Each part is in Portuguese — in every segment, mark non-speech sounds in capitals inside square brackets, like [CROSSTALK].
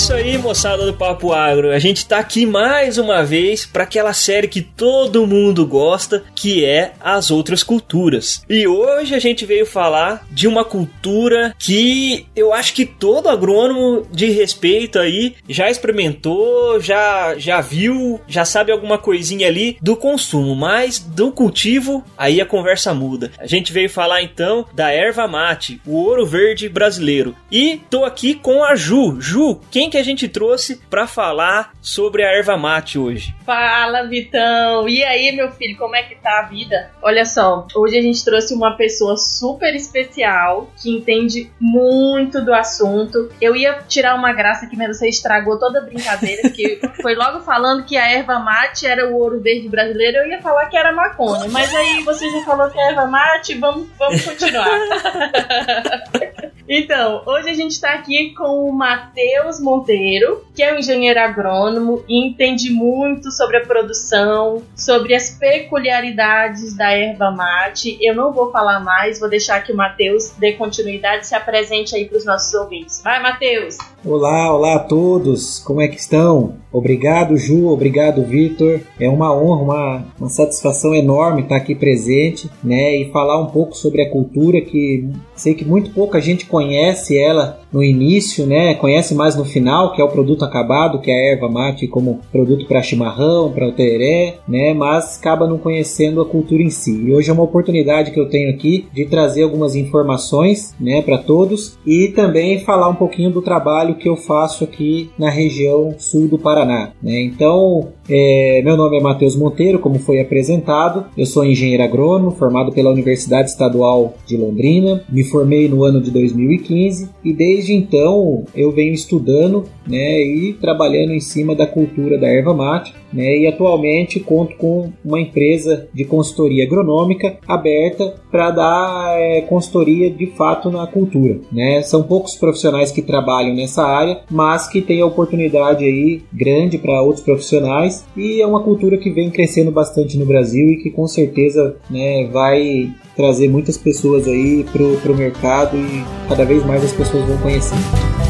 isso aí, moçada do Papo Agro. A gente tá aqui mais uma vez para aquela série que todo mundo gosta, que é as outras culturas. E hoje a gente veio falar de uma cultura que eu acho que todo agrônomo de respeito aí já experimentou, já já viu, já sabe alguma coisinha ali do consumo, mas do cultivo aí a conversa muda. A gente veio falar então da erva mate, o ouro verde brasileiro. E tô aqui com a Ju. Ju, quem que a gente trouxe para falar sobre a erva mate hoje? Fala, Vitão! E aí, meu filho, como é que tá a vida? Olha só, hoje a gente trouxe uma pessoa super especial que entende muito do assunto. Eu ia tirar uma graça aqui, mas você estragou toda a brincadeira, que [LAUGHS] foi logo falando que a erva mate era o ouro verde brasileiro, eu ia falar que era maconha. Mas aí você já falou que é erva mate, vamos, vamos continuar. [LAUGHS] então, hoje a gente está aqui com o Matheus Monteiro, que é um engenheiro agrônomo e entende muito sobre a produção, sobre as peculiaridades da erva mate. Eu não vou falar mais, vou deixar que o Matheus dê continuidade, se apresente aí para os nossos ouvintes. Vai, Matheus! Olá, olá a todos, como é que estão? Obrigado, Ju, obrigado, Vitor. É uma honra, uma, uma satisfação enorme estar aqui presente, né, e falar um pouco sobre a cultura que sei que muito pouca gente conhece ela no início, né? Conhece mais no final, que é o produto acabado, que é a erva mate como produto para chimarrão, para o tereré, né? Mas acaba não conhecendo a cultura em si. E hoje é uma oportunidade que eu tenho aqui de trazer algumas informações, né, para todos e também falar um pouquinho do trabalho que eu faço aqui na região sul do Paraná, né? Então, é, meu nome é Matheus Monteiro, como foi apresentado. Eu sou engenheiro agrônomo, formado pela Universidade Estadual de Londrina. Me formei no ano de 2015 e desde então eu venho estudando né, e trabalhando em cima da cultura da erva mate. Né, e atualmente conto com uma empresa de consultoria agronômica aberta para dar é, consultoria de fato na cultura. Né? São poucos profissionais que trabalham nessa área, mas que tem a oportunidade aí grande para outros profissionais e é uma cultura que vem crescendo bastante no Brasil e que com certeza né, vai trazer muitas pessoas aí pro, pro mercado e cada vez mais as pessoas vão conhecer.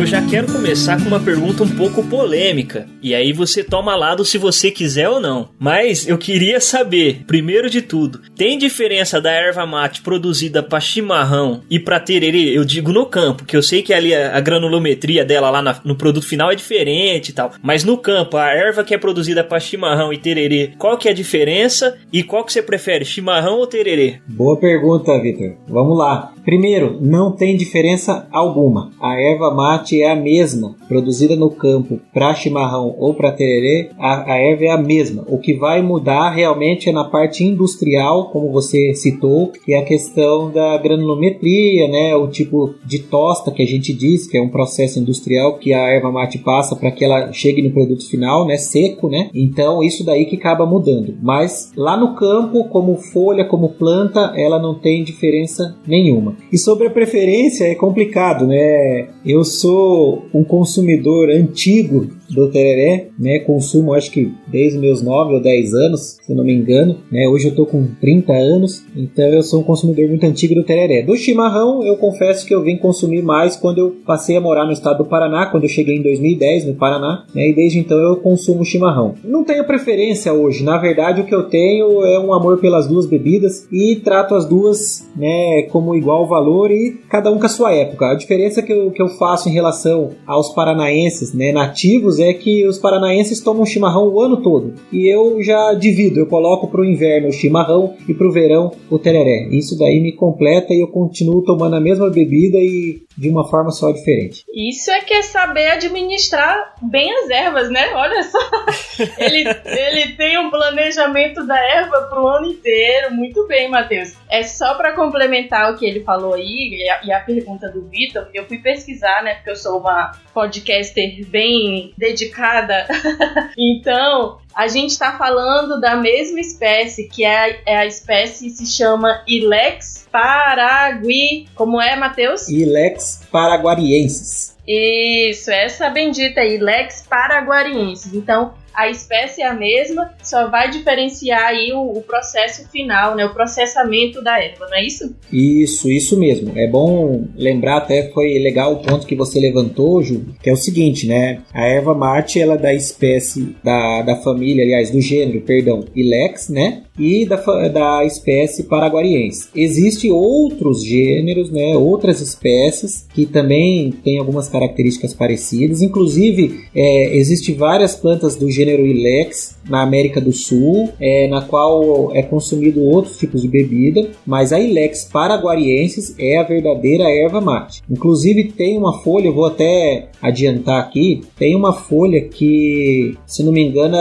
Eu já quero começar com uma pergunta um pouco polêmica. E aí você toma lado se você quiser ou não. Mas eu queria saber, primeiro de tudo, tem diferença da erva mate produzida para chimarrão e para tererê? Eu digo no campo, que eu sei que ali a, granulometria dela lá no produto final é diferente e tal. Mas no campo, a erva que é produzida para chimarrão e tererê, qual que é a diferença e qual que você prefere, chimarrão ou tererê? Boa pergunta, Vitor. Vamos lá. Primeiro, não tem diferença alguma. A erva mate é a mesma, produzida no campo para chimarrão ou para tererê, a, a, erva é a mesma. O que vai mudar realmente é na parte industrial, como você citou, que é a questão da granulometria, né, o tipo de tosta que a gente diz, que é um processo industrial que a erva mate passa para que ela chegue no produto final, né, seco, né? Então isso daí que acaba mudando. Mas lá no campo, como folha, como planta, ela não tem diferença nenhuma. E sobre a preferência é complicado, né? Eu sou um consumidor antigo do tereré, né? Consumo acho que desde meus 9 ou 10 anos, se não me engano, né? Hoje eu tô com 30 anos, então eu sou um consumidor muito antigo do tereré. Do chimarrão, eu confesso que eu vim consumir mais quando eu passei a morar no estado do Paraná, quando eu cheguei em 2010 no Paraná, né? E desde então eu consumo chimarrão. Não tenho preferência hoje, na verdade o que eu tenho é um amor pelas duas bebidas e trato as duas, né, como igual valor e cada um com a sua época. A diferença que eu, que eu faço em relação aos paranaenses, né, nativos é que os paranaenses tomam chimarrão o ano todo. E eu já divido, eu coloco para o inverno o chimarrão e para o verão o tereré. Isso daí me completa e eu continuo tomando a mesma bebida e de uma forma só diferente. Isso é que é saber administrar bem as ervas, né? Olha só. [LAUGHS] ele, ele tem um planejamento da erva para o ano inteiro. Muito bem, Matheus. É só para complementar o que ele falou aí e a, e a pergunta do Vitor. Eu fui pesquisar, né? Porque eu sou uma podcaster bem dedicada. [LAUGHS] então, a gente está falando da mesma espécie, que é a, é a espécie se chama Ilex paragui. Como é, Matheus? Ilex paraguariensis. Isso, essa bendita Ilex paraguariensis. Então, a espécie é a mesma, só vai diferenciar aí o, o, processo final, né, o processamento da erva, não é isso? Isso, isso mesmo. É bom lembrar, até foi legal o ponto que você levantou, Ju, que é o seguinte, né? A erva mate, ela é da espécie, da, da família, aliás, do gênero, perdão, Ilex, né? E da, da espécie paraguariense. Existem outros gêneros, né? Outras espécies que também têm algumas características parecidas. Inclusive, é, existem várias plantas do gênero gênero Ilex na América do Sul, é, na qual é consumido outros tipos de bebida, mas a Ilex paraguariensis é a verdadeira erva mate. Inclusive tem uma folha, vou até adiantar aqui, tem uma folha que, se não me engano,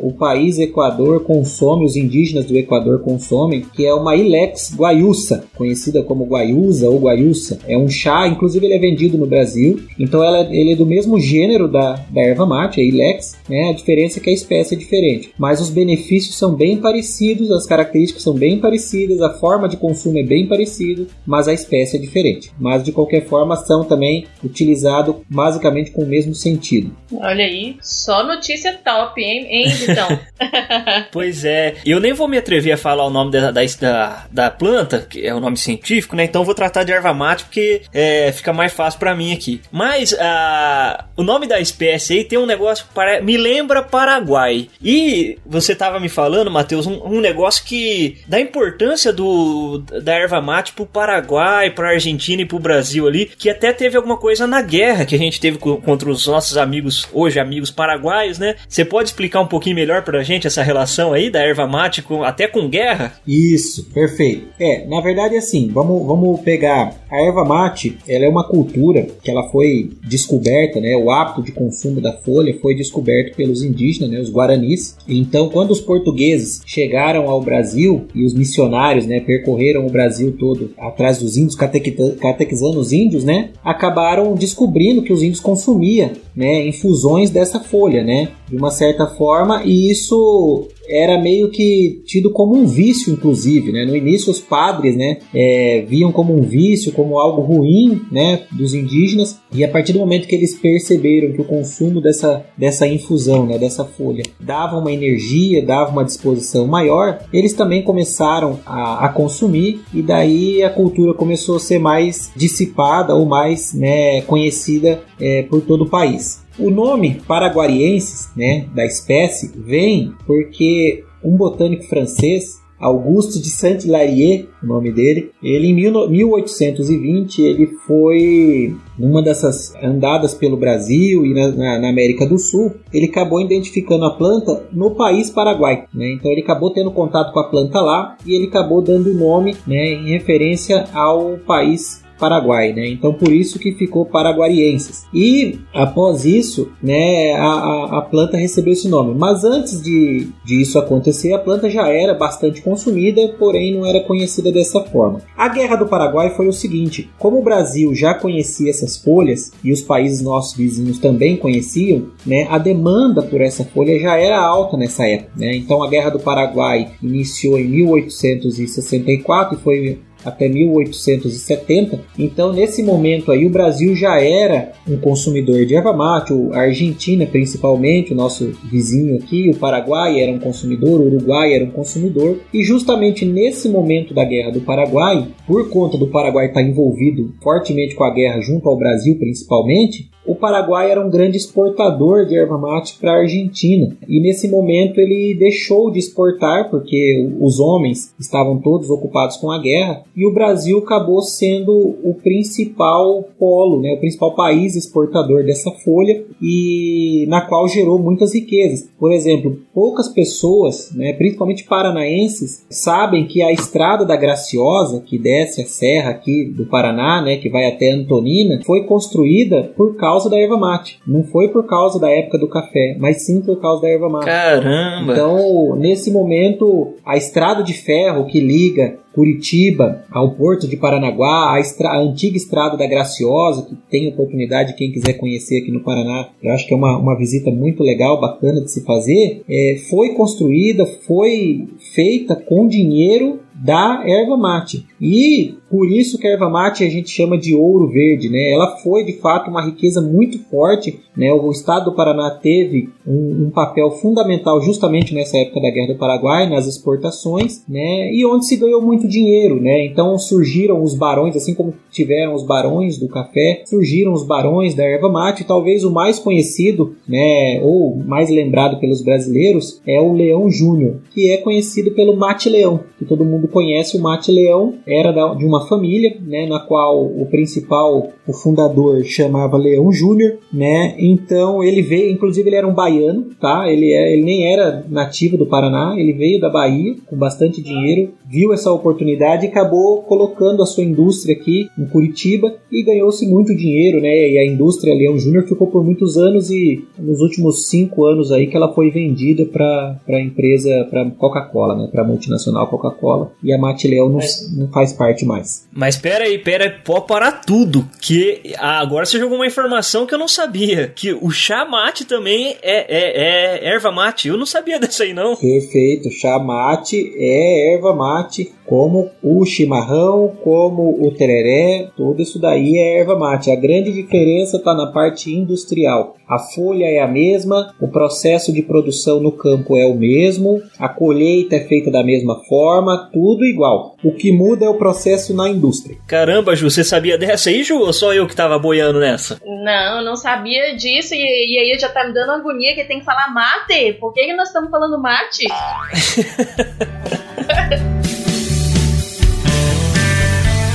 o país Equador consome, os indígenas do Equador consomem, que é uma Ilex guaiúça, conhecida como guaiúza ou guaiúça. É um chá, inclusive ele é vendido no Brasil, então ela, ele é do mesmo gênero da, da erva mate, a Ilex, né? A diferença é que a espécie é diferente, mas os benefícios são bem parecidos, as características são bem parecidas, a forma de consumo é bem parecida, mas a espécie é diferente. Mas de qualquer forma são também utilizados basicamente com o mesmo sentido. Olha aí, só notícia top, hein, hein então. [LAUGHS] [LAUGHS] pois é, eu nem vou me atrever a falar o nome da, da, da, planta, que é o nome científico, né? Então vou tratar de erva mate porque é, fica mais fácil para mim aqui. Mas a, o nome da espécie aí tem um negócio que me lembra Paraguai. E você tava me falando, Matheus, um, um, negócio que da importância do da erva mate pro Paraguai, pra Argentina e pro Brasil ali, que até teve alguma coisa na guerra que a gente teve contra os nossos amigos, hoje amigos paraguaios, né? Você pode explicar um pouquinho melhor pra gente essa relação aí da erva mate com, até com guerra? Isso, perfeito. É, na verdade assim, vamos, vamos pegar a erva mate, ela é uma cultura que ela foi descoberta, né? O hábito de consumo da folha foi descoberto pelos indígenas, né? Os guaranis. Então, quando os portugueses chegaram ao Brasil e os missionários, né? Percorreram o Brasil todo atrás dos índios, catequizando os índios, né? Acabaram descobrindo que os índios consumiam, né? Infusões dessa folha, né? De uma certa forma, e isso era meio que tido como um vício, inclusive, né? No início os padres, né, é, viam como um vício, como algo ruim, né, dos indígenas, e a partir do momento que eles perceberam que o consumo dessa, dessa infusão, né, dessa folha, dava uma energia, dava uma disposição maior, eles também começaram a, a consumir, e daí a cultura começou a ser mais dissipada ou mais, né, conhecida é, por todo o país. O nome paraguariensis, né, da espécie, vem porque um botânico francês, Auguste de Saint-Hilaire, o nome dele, ele em 1820 ele foi numa dessas andadas pelo Brasil e na, na, na, América do Sul, ele acabou identificando a planta no país Paraguai, né? Então ele acabou tendo contato com a planta lá e ele acabou dando o nome, né, em referência ao país Paraguai, né? Então por isso que ficou paraguarienses. E após isso, né, a, a, a planta recebeu esse nome. Mas antes de, de isso acontecer, a planta já era bastante consumida, porém não era conhecida dessa forma. A Guerra do Paraguai foi o seguinte: como o Brasil já conhecia essas folhas e os países nossos vizinhos também conheciam, né, a demanda por essa folha já era alta nessa época. Né? Então a Guerra do Paraguai iniciou em 1864 e foi até 1870. Então, nesse momento aí, o Brasil já era um consumidor de erva mate, a Argentina principalmente, o nosso vizinho aqui, o Paraguai era um consumidor, o Uruguai era um consumidor, e justamente nesse momento da Guerra do Paraguai, por conta do Paraguai estar envolvido fortemente com a guerra junto ao Brasil principalmente, o Paraguai era um grande exportador de erva mate para a Argentina. E nesse momento ele deixou de exportar porque os homens estavam todos ocupados com a guerra e o Brasil acabou sendo o principal polo, né, o principal país exportador dessa folha e na qual gerou muitas riquezas. Por exemplo, poucas pessoas, né, principalmente paranaenses, sabem que a estrada da Graciosa, que desce a serra aqui do Paraná, né, que vai até Antonina, foi construída por causa causa da erva mate. Não foi por causa da época do café, mas sim por causa da erva mate. Caramba! Então, nesse momento, a estrada de ferro que liga Curitiba ao Porto de Paranaguá, a, estra a antiga estrada da Graciosa, que tem oportunidade, quem quiser conhecer aqui no Paraná, eu acho que é uma, uma visita muito legal, bacana de se fazer, é, foi construída, foi feita com dinheiro da erva mate. E por isso que a erva mate a gente chama de ouro verde, né? Ela foi de fato uma riqueza muito forte, né? O estado do Paraná teve um, um, papel fundamental justamente nessa época da Guerra do Paraguai, nas exportações, né? E onde se ganhou muito dinheiro, né? Então surgiram os barões, assim como tiveram os barões do café, surgiram os barões da erva mate. Talvez o mais conhecido, né? Ou mais lembrado pelos brasileiros é o Leão Júnior, que é conhecido pelo Mate Leão, que todo mundo conhece. O Mate Leão era de uma família, né? Na qual o principal, o fundador chamava Leão Júnior, né? Então ele veio, inclusive ele era um baiano, tá? Ele, é, ele nem era nativo do Paraná, ele veio da Bahia com bastante dinheiro, viu essa oportunidade e acabou colocando a sua indústria aqui em Curitiba e ganhou-se muito dinheiro, né? E a indústria Leão Júnior ficou por muitos anos e nos últimos cinco anos aí que ela foi vendida para a empresa, para Coca-Cola, né? Para multinacional Coca-Cola. E a Mate Leão não, não faz parte mais. Mas pera aí, pera aí, pode parar tudo, que agora você jogou uma informação que eu não sabia, que o chá mate também é, é, é erva mate. Eu não sabia [LAUGHS] dessa aí não. Perfeito, chá mate é erva mate como o chimarrão, como o tereré, tudo isso daí é erva mate. A grande diferença está na parte industrial. A folha é a mesma, o processo de produção no campo é o mesmo, a colheita é feita da mesma forma, tudo igual. O que muda é o processo na indústria. Caramba, Ju, você sabia dessa aí, Ju? Ou só eu que tava boiando nessa? Não, não sabia disso e, e aí já tá me dando agonia que tem que falar mate. Por que, que nós estamos falando mate? [LAUGHS]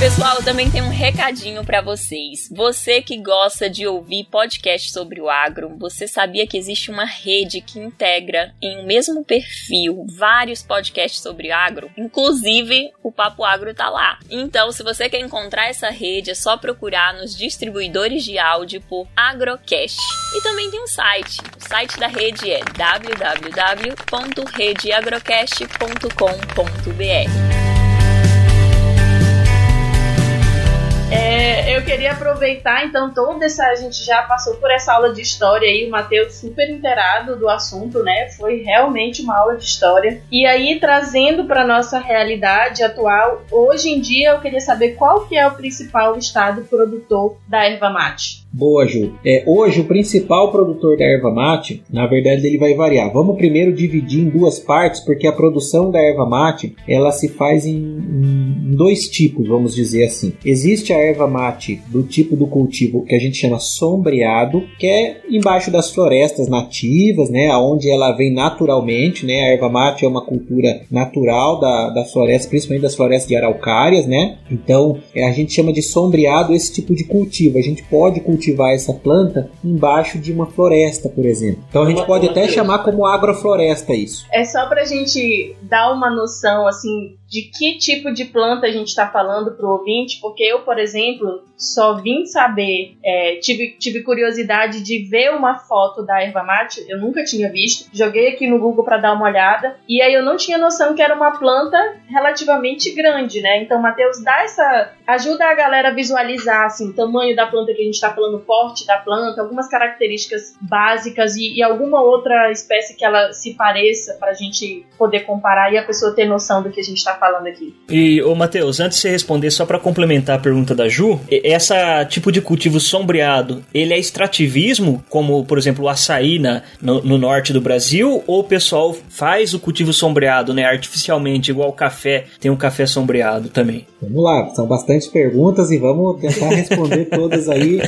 Pessoal, também tem um recadinho para vocês. Você que gosta de ouvir podcast sobre o agro, você sabia que existe uma rede que integra em um mesmo perfil vários podcasts sobre agro? Inclusive, o Papo Agro tá lá. Então, se você quer encontrar essa rede, é só procurar nos distribuidores de áudio por Agrocast. E também tem um site. O site da rede é www.redeagrocast.com.br. É, eu queria aproveitar, então, toda essa. A gente já passou por essa aula de história aí, o Matheus super inteirado do assunto, né? Foi realmente uma aula de história. E aí, trazendo para nossa realidade atual, hoje em dia eu queria saber qual que é o principal estado produtor da erva mate. Boa, Ju. É, hoje, o principal produtor da erva mate, na verdade, ele vai variar. Vamos primeiro dividir em duas partes, porque a produção da erva mate, ela se faz em, em dois tipos, vamos dizer assim. Existe a erva mate do tipo do cultivo que a gente chama sombreado, que é embaixo das florestas nativas, né, onde ela vem naturalmente, né, a erva mate é uma cultura natural da, das florestas, principalmente das florestas de araucárias, né, então é, a gente chama de sombreado esse tipo de cultivo, a gente pode cultivar essa planta embaixo de uma floresta, por exemplo. Então a gente pode até chamar como agrofloresta isso. É só pra gente dar uma noção, assim, de que tipo de planta a gente está falando para o ouvinte, porque eu, por exemplo, só vim saber, é, tive, tive curiosidade de ver uma foto da erva mate, eu nunca tinha visto, joguei aqui no Google para dar uma olhada, e aí eu não tinha noção que era uma planta relativamente grande, né? Então, Matheus, dá essa. ajuda a galera a visualizar assim, o tamanho da planta que a gente está falando, o porte da planta, algumas características básicas e, e alguma outra espécie que ela se pareça para a gente poder comparar e a pessoa ter noção do que a gente está falando aqui. E, ô Matheus, antes de você responder, só para complementar a pergunta da Ju, essa tipo de cultivo sombreado, ele é extrativismo, como por exemplo o açaí na, no, no, norte do Brasil, ou o pessoal faz o cultivo sombreado, né, artificialmente, igual o café, tem um café sombreado também? Vamos lá, são bastantes perguntas e vamos tentar responder [LAUGHS] todas aí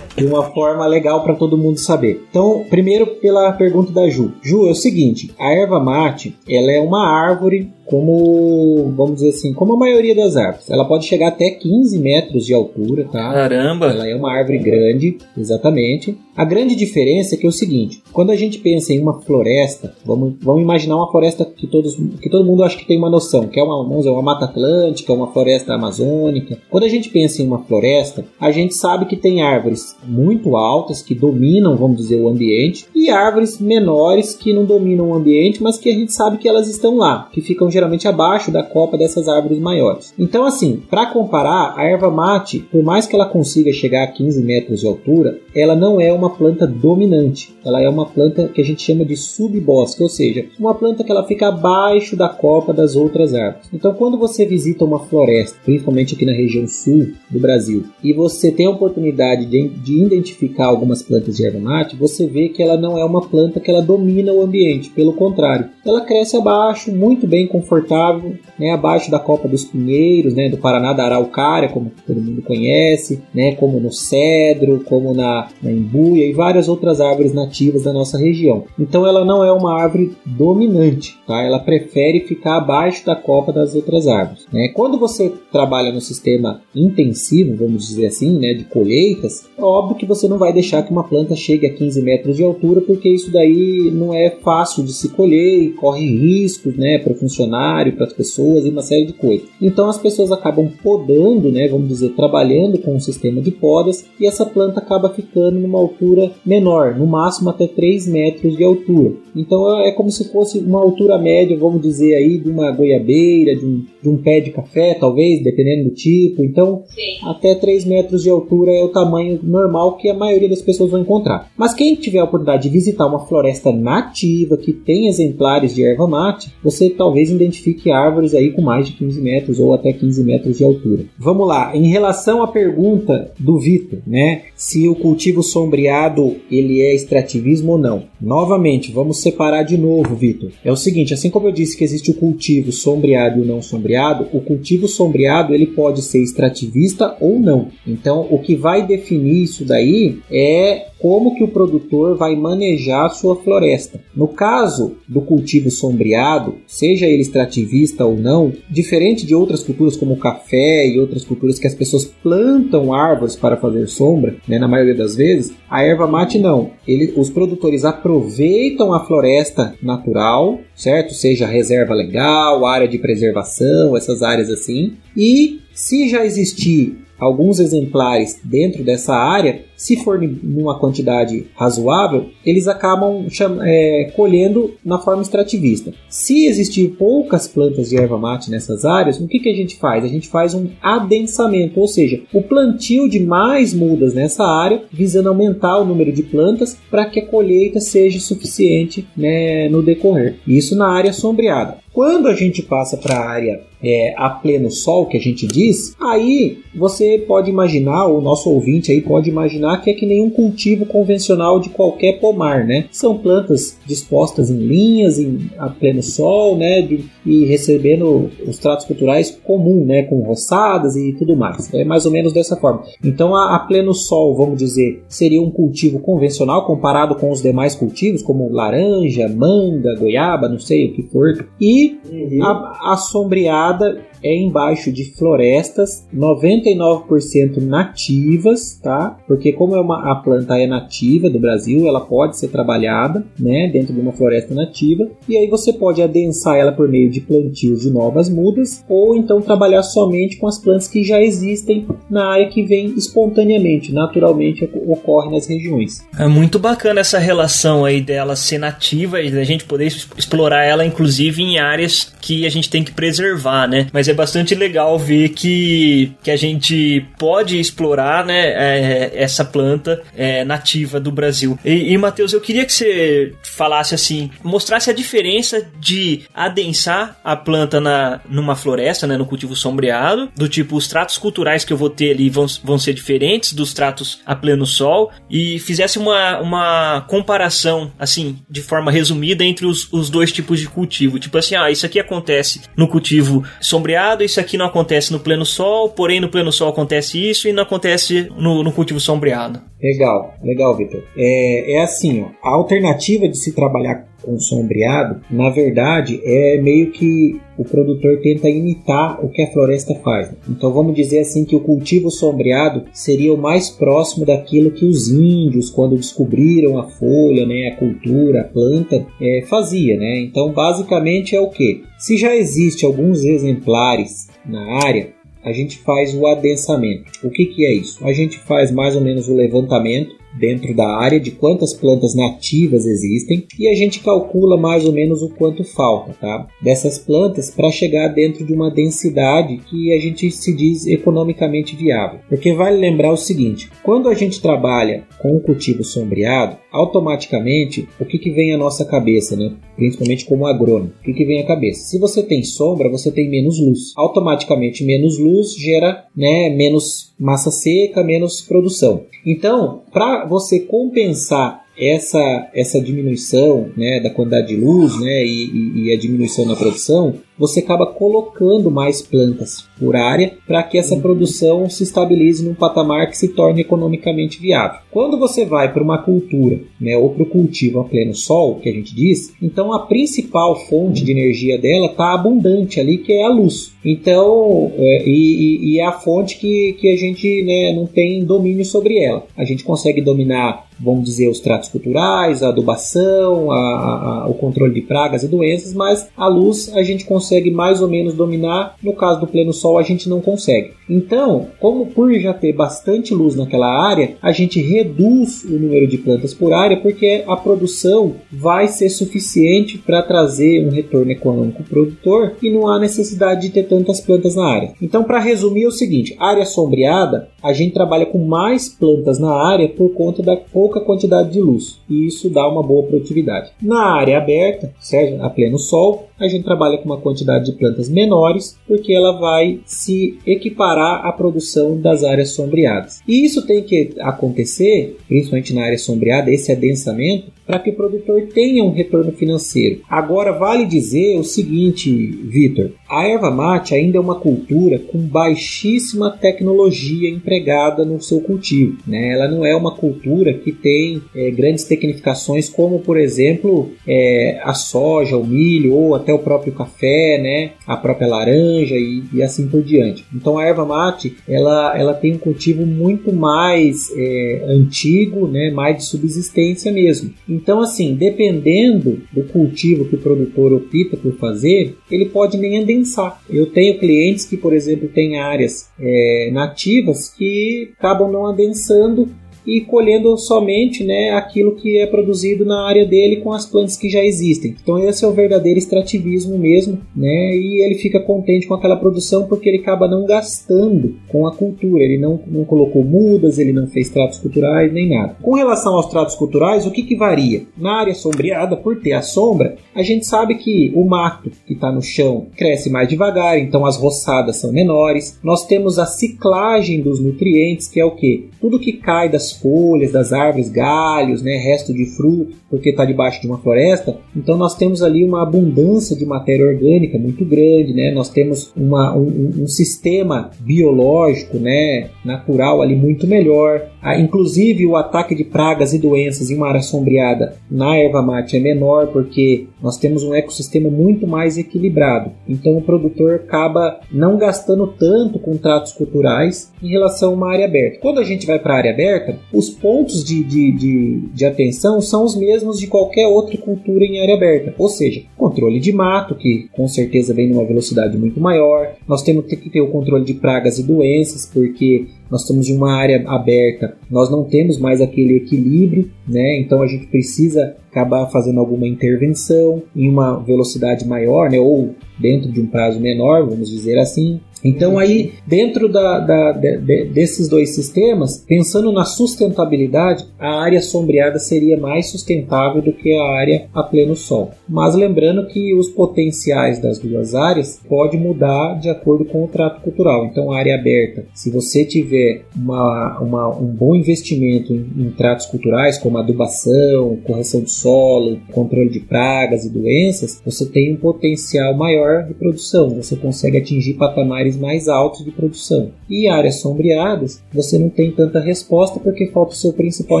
de uma forma legal para todo mundo saber. Então, primeiro pela pergunta da Ju. Ju, é o seguinte, a erva mate, ela é uma árvore como, vamos dizer assim, como a maioria das árvores. Ela pode chegar até 15 metros de altura, tá? Caramba! Ela é uma árvore grande, exatamente. A grande diferença é que é o seguinte: Quando a gente pensa em uma floresta, vamos, vamos imaginar uma floresta que, todos, que todo mundo acha que tem uma noção, que é uma, vamos dizer, uma mata atlântica, uma floresta amazônica. Quando a gente pensa em uma floresta, a gente sabe que tem árvores muito altas que dominam, vamos dizer, o ambiente, e árvores menores que não dominam o ambiente, mas que a gente sabe que elas estão lá, que ficam geralmente abaixo da copa dessas árvores maiores. Então, assim, para comparar, a erva mate, por mais que ela consiga chegar a 15 metros de altura, ela não é uma planta dominante. Ela é uma planta que a gente chama de subbosque, ou seja, uma planta que ela fica abaixo da copa das outras árvores. Então, quando você visita uma floresta, principalmente aqui na região sul do Brasil, e você tem a oportunidade de, de identificar algumas plantas de erva mate, você vê que ela não é uma planta que ela domina o ambiente. Pelo contrário, ela cresce abaixo, muito bem confortável, né, abaixo da copa dos pinheiros, né, do Paraná da Araucária, como todo mundo conhece, né, como no cedro, como na, na embuia e várias outras árvores nativas da nossa região. Então ela não é uma árvore dominante, tá? Ela prefere ficar abaixo da copa das outras árvores. Né? Quando você trabalha no sistema intensivo, vamos dizer assim, né, de colheitas, é óbvio que você não vai deixar que uma planta chegue a 15 metros de altura, porque isso daí não é fácil de se colher e corre riscos, né, para o funcionário, para as pessoas e uma série de coisas. Então as pessoas acabam podando, né, vamos dizer, trabalhando com um sistema de podas e essa planta acaba ficando numa altura menor, no máximo até 3 metros de altura. Então é como se fosse uma altura média, vamos dizer aí, de uma goiabeira, de um, de um pé de café, talvez, dependendo do tipo. Então, Sim. até 3 metros de altura é o tamanho normal que a maioria das pessoas vão encontrar. Mas quem tiver a oportunidade de visitar uma floresta nativa que tem exemplares de erva mate, você talvez identifique árvores aí com mais de 15 metros ou até 15 metros de altura. Vamos lá, em relação à pergunta do Vitor, né, se o cultivo sombreado ele é extrativismo ou não. Novamente, vamos separar de novo, Vitor. É o seguinte, assim como eu disse que existe o cultivo sombreado e o não sombreado, o cultivo sombreado ele pode ser extrativista ou não. Então, o que vai definir isso daí é como que o produtor vai manejar sua floresta. No caso do cultivo sombreado, seja ele extrativista ou não, diferente de outras culturas como o café e outras culturas que as pessoas plantam árvores para fazer sombra, né, na maioria das vezes, a erva mate não. Ele, os produtores aproveitam a floresta natural, certo? Seja reserva legal, área de preservação, essas áreas assim, e se já existir alguns exemplares dentro dessa área, se for numa quantidade razoável, eles acabam é, colhendo na forma extrativista. Se existir poucas plantas de erva mate nessas áreas, o que, que a gente faz? A gente faz um adensamento, ou seja, o plantio de mais mudas nessa área, visando aumentar o número de plantas para que a colheita seja suficiente né, no decorrer. Isso na área sombreada. Quando a gente passa para a área é, a pleno sol, que a gente diz, aí você pode imaginar, o nosso ouvinte aí pode imaginar que é que nem um cultivo convencional de qualquer pomar, né? São plantas dispostas em linhas, em, a pleno sol, né? De, e recebendo os tratos culturais comum, né? Com roçadas e tudo mais. É mais ou menos dessa forma. Então a, a pleno sol, vamos dizer, seria um cultivo convencional comparado com os demais cultivos, como laranja, manga, goiaba, não sei o que for. E uhum. a, a sombreada é embaixo de florestas, 99% nativas, tá? Porque como é uma, a planta é nativa do Brasil, ela pode ser trabalhada, né, dentro de uma floresta nativa, e aí você pode adensar ela por meio de plantios de novas mudas, ou então trabalhar somente com as plantas que já existem na área que vem espontaneamente, naturalmente ocorre nas regiões. É muito bacana essa relação aí dela ser nativa e da gente poder explorar ela, inclusive em áreas que a gente tem que preservar, né? Mas é é bastante legal ver que, que a gente pode explorar né, é, essa planta é, nativa do Brasil. E, e Matheus, eu queria que você falasse assim, mostrasse a diferença de adensar a planta na, numa floresta, né, no cultivo sombreado, do tipo os tratos culturais que eu vou ter ali vão, vão ser diferentes dos tratos a pleno sol, e fizesse uma, uma comparação, assim, de forma resumida entre os, os dois tipos de cultivo. Tipo assim, ah, isso aqui acontece no cultivo sombreado isso aqui não acontece no pleno sol, porém no pleno sol acontece isso e não acontece no, no cultivo sombreado. Legal, legal, Vitor. É, é assim, ó, a alternativa de se trabalhar com sombreado, na verdade é meio que o produtor tenta imitar o que a floresta faz. Então vamos dizer assim que o cultivo sombreado seria o mais próximo daquilo que os índios, quando descobriram a folha, né, a cultura, a planta, é, fazia, né? Então basicamente é o que? Se já existe alguns exemplares na área, a gente faz o adensamento. O que, que é isso? A gente faz mais ou menos o levantamento dentro da área de quantas plantas nativas existem e a gente calcula mais ou menos o quanto falta tá? dessas plantas para chegar dentro de uma densidade que a gente se diz economicamente viável. Porque vale lembrar o seguinte: quando a gente trabalha com o cultivo sombreado, automaticamente o que, que vem à nossa cabeça, né? principalmente como agrônomo? O que, que vem à cabeça? Se você tem sombra, você tem menos luz. Automaticamente, menos luz gera né, menos massa seca, menos produção. Então, para você compensar essa, essa diminuição né, da quantidade de luz né, e, e, e a diminuição na produção, você acaba colocando mais plantas por área para que essa produção se estabilize num patamar que se torne economicamente viável. Quando você vai para uma cultura né, ou para o cultivo a pleno sol, que a gente diz, então a principal fonte de energia dela está abundante ali, que é a luz. Então, é, e, e, é a fonte que, que a gente né, não tem domínio sobre ela. A gente consegue dominar vamos dizer, os tratos culturais, a adubação, a, a, o controle de pragas e doenças, mas a luz a gente consegue mais ou menos dominar. No caso do pleno sol, a gente não consegue. Então, como por já ter bastante luz naquela área, a gente reduz o número de plantas por área porque a produção vai ser suficiente para trazer um retorno econômico para o produtor e não há necessidade de ter tantas plantas na área. Então, para resumir, é o seguinte: área sombreada, a gente trabalha com mais plantas na área por conta da pouca quantidade de luz e isso dá uma boa produtividade. Na área aberta, certo? a pleno sol, a gente trabalha com uma quantidade de plantas menores porque ela vai se equiparar à produção das áreas sombreadas. E isso tem que acontecer, principalmente na área sombreada, esse adensamento, para que o produtor tenha um retorno financeiro. Agora, vale dizer o seguinte, Vitor: a erva mate ainda é uma cultura com baixíssima tecnologia empregada no seu cultivo. Né? Ela não é uma cultura que tem é, grandes tecnificações, como, por exemplo, é, a soja, o milho ou até o próprio café, né? a própria laranja e, e assim por diante. Então, a erva mate ela, ela tem um cultivo muito mais é, antigo, né? mais de subsistência mesmo. Então, assim, dependendo do cultivo que o produtor opta por fazer, ele pode nem adensar. Eu tenho clientes que, por exemplo, têm áreas é, nativas que acabam não adensando e colhendo somente né, aquilo que é produzido na área dele com as plantas que já existem. Então esse é o verdadeiro extrativismo mesmo, né? E ele fica contente com aquela produção porque ele acaba não gastando com a cultura. Ele não, não colocou mudas, ele não fez tratos culturais nem nada. Com relação aos tratos culturais, o que, que varia? Na área sombreada, por ter a sombra, a gente sabe que o mato que está no chão cresce mais devagar, então as roçadas são menores. Nós temos a ciclagem dos nutrientes, que é o que? Tudo que cai das folhas das árvores, galhos, né, resto de fruto, porque está debaixo de uma floresta. Então nós temos ali uma abundância de matéria orgânica muito grande, né? Nós temos uma, um, um sistema biológico, né, natural ali muito melhor. Ah, inclusive o ataque de pragas e doenças em uma área sombreada na erva mate é menor porque nós temos um ecossistema muito mais equilibrado. Então o produtor acaba não gastando tanto com tratos culturais em relação a uma área aberta. Quando a gente vai para a área aberta, os pontos de, de, de, de, atenção são os mesmos de qualquer outra cultura em área aberta, ou seja, controle de mato, que com certeza vem numa velocidade muito maior, nós temos que ter o controle de pragas e doenças, porque nós estamos em uma área aberta, nós não temos mais aquele equilíbrio, né? Então a gente precisa acabar fazendo alguma intervenção em uma velocidade maior, né? Ou dentro de um prazo menor, vamos dizer assim. Então aí, dentro da, da, de, desses dois sistemas, pensando na sustentabilidade, a área sombreada seria mais sustentável do que a área a pleno sol. Mas lembrando que os potenciais das duas áreas pode mudar de acordo com o trato cultural. Então a área aberta, se você tiver uma, uma, um bom investimento em, em tratos culturais, como adubação, correção de solo, controle de pragas e doenças, você tem um potencial maior de produção, você consegue atingir patamares mais altos de produção. E áreas sombreadas, você não tem tanta resposta porque falta o seu principal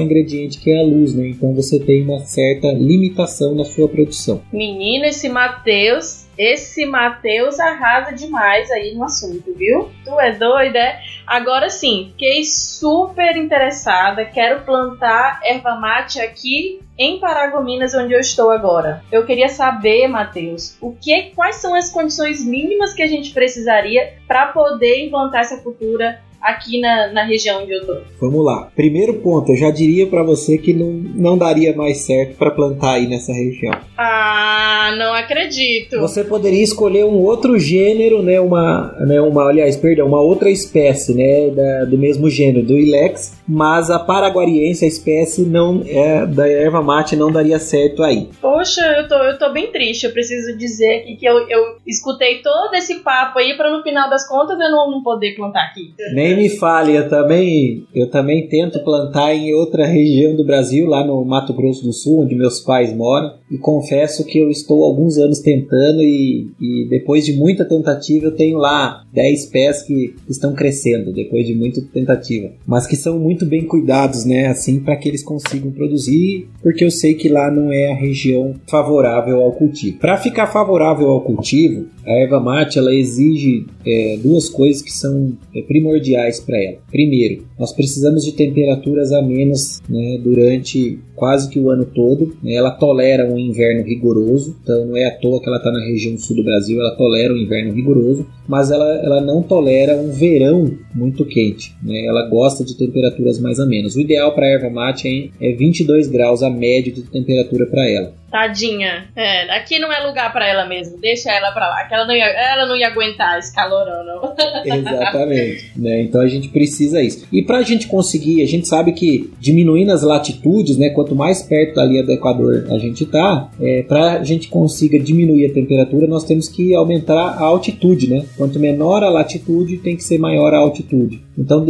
ingrediente, que é a luz, né? Então você tem uma certa limitação na sua produção. Menino, esse Matheus esse Matheus arrasa demais aí no assunto, viu? Tu é doida, é? Agora sim, fiquei super interessada. Quero plantar erva mate aqui em Paragominas, onde eu estou agora. Eu queria saber, Matheus, o que, quais são as condições mínimas que a gente precisaria para poder implantar essa cultura aqui na, na região onde eu tô? Vamos lá. Primeiro ponto, eu já diria para você que não, não daria mais certo para plantar aí nessa região. Ah, não acredito. Você poderia escolher um outro gênero, né, uma, né, uma, aliás, perdão, uma outra espécie, né, da, do mesmo gênero, do Ilex, mas a paraguariense, a espécie não é, da erva mate não daria certo aí. Poxa, eu tô, eu tô bem triste. Eu preciso dizer aqui que eu, eu escutei todo esse papo aí para no final das contas eu não, não poder plantar aqui. Nem me fale, também, eu também tento plantar em outra região do Brasil, lá no Mato Grosso do Sul, onde meus pais moram, e confesso que eu estou alguns anos tentando e, e depois de muita tentativa eu tenho lá 10 pés que estão crescendo, depois de muita tentativa, mas que são muito bem cuidados, né, assim, para que eles consigam produzir, porque eu sei que lá não é a região favorável ao cultivo. Para ficar favorável ao cultivo, a erva mate ela exige é, duas coisas que são é, primordiais para ela. Primeiro, nós precisamos de temperaturas amenas né, durante quase que o ano todo. Né? Ela tolera um inverno rigoroso, então não é à toa que ela está na região sul do Brasil, ela tolera um inverno rigoroso, mas ela, ela não tolera um verão muito quente. Né? Ela gosta de temperaturas mais amenas. O ideal para a erva mate é 22 graus a média de temperatura para ela. Tadinha. É, aqui não é lugar para ela mesmo. Deixa ela para lá, que ela não ia, ela não ia aguentar esse calorão, não. [LAUGHS] Exatamente. né? Então a gente precisa isso. E para a gente conseguir, a gente sabe que diminuindo as latitudes, né, quanto mais perto da linha do Equador a gente tá, é, para a gente consiga diminuir a temperatura, nós temos que aumentar a altitude, né? Quanto menor a latitude, tem que ser maior a altitude. Então,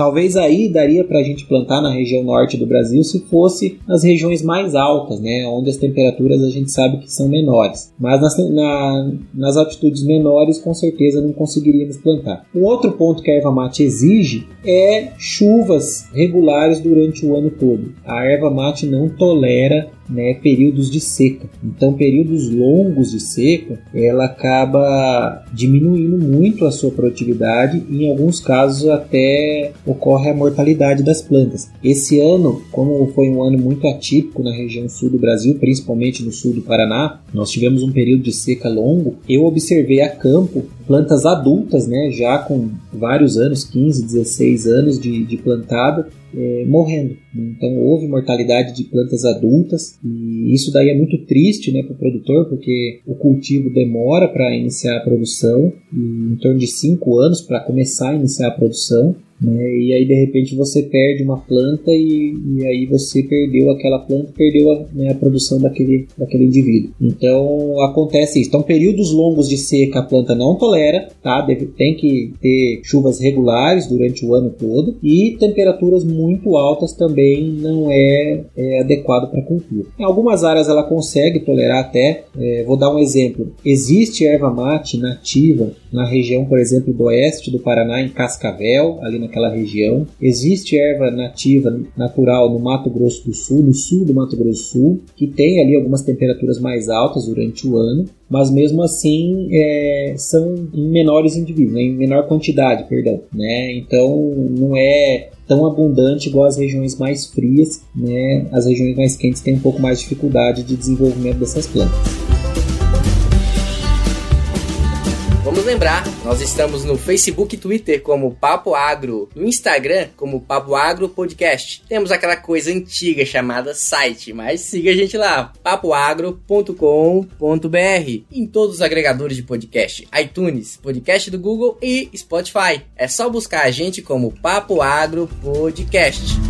talvez aí daria para a gente plantar na região norte do Brasil se fosse nas regiões mais altas, né, onde as temperaturas a gente sabe que são menores. Mas nas, na, nas altitudes menores, com certeza não conseguiríamos plantar. Um outro ponto que a erva mate exige é chuvas regulares durante o ano todo. A erva mate não tolera né, períodos de seca. Então, períodos longos de seca, ela acaba diminuindo muito a sua produtividade e, em alguns casos, até ocorre a mortalidade das plantas. Esse ano, como foi um ano muito atípico na região sul do Brasil, principalmente no sul do Paraná, nós tivemos um período de seca longo. Eu observei a campo plantas adultas, né, já com vários anos, 15, 16 anos de, de plantada, é, morrendo. Então houve mortalidade de plantas adultas e isso daí é muito triste né, para o produtor porque o cultivo demora para iniciar a produção, em torno de 5 anos para começar a iniciar a produção. Né? E aí de repente você perde uma planta e, e aí você perdeu aquela planta, perdeu a, né, a, produção daquele, daquele indivíduo. Então acontece isso. Então períodos longos de seca a planta não tolera, tá? Deve, tem que ter chuvas regulares durante o ano todo e temperaturas muito altas também não é, é adequado para cultura. Em algumas áreas ela consegue tolerar até. É, vou dar um exemplo. Existe erva mate nativa na região, por exemplo, do oeste do Paraná, em Cascavel, ali naquela região. Existe erva nativa, natural, no Mato Grosso do Sul, no sul do Mato Grosso do Sul, que tem ali algumas temperaturas mais altas durante o ano, mas mesmo assim é, são em menores indivíduos, né, em menor quantidade, perdão. Né? Então não é tão abundante igual as regiões mais frias, né? As regiões mais quentes têm um pouco mais de dificuldade de desenvolvimento dessas plantas. Vamos lembrar, nós estamos no Facebook e Twitter como Papo Agro, no Instagram como Papo Agro Podcast. Temos aquela coisa antiga chamada site, mas siga a gente lá, papoagro.com.br. Em todos os agregadores de podcast, iTunes, podcast do Google e Spotify. É só buscar a gente como Papo Agro Podcast.